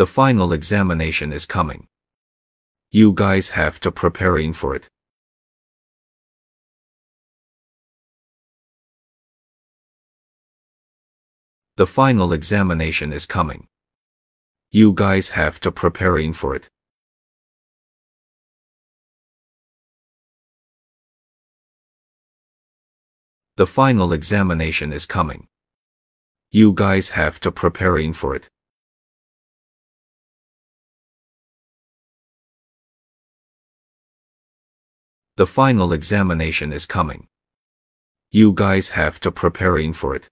The final examination is coming. You guys have to preparing for it. The final examination is coming. You guys have to preparing for it. The final examination is coming. You guys have to preparing for it. The final examination is coming. You guys have to preparing for it.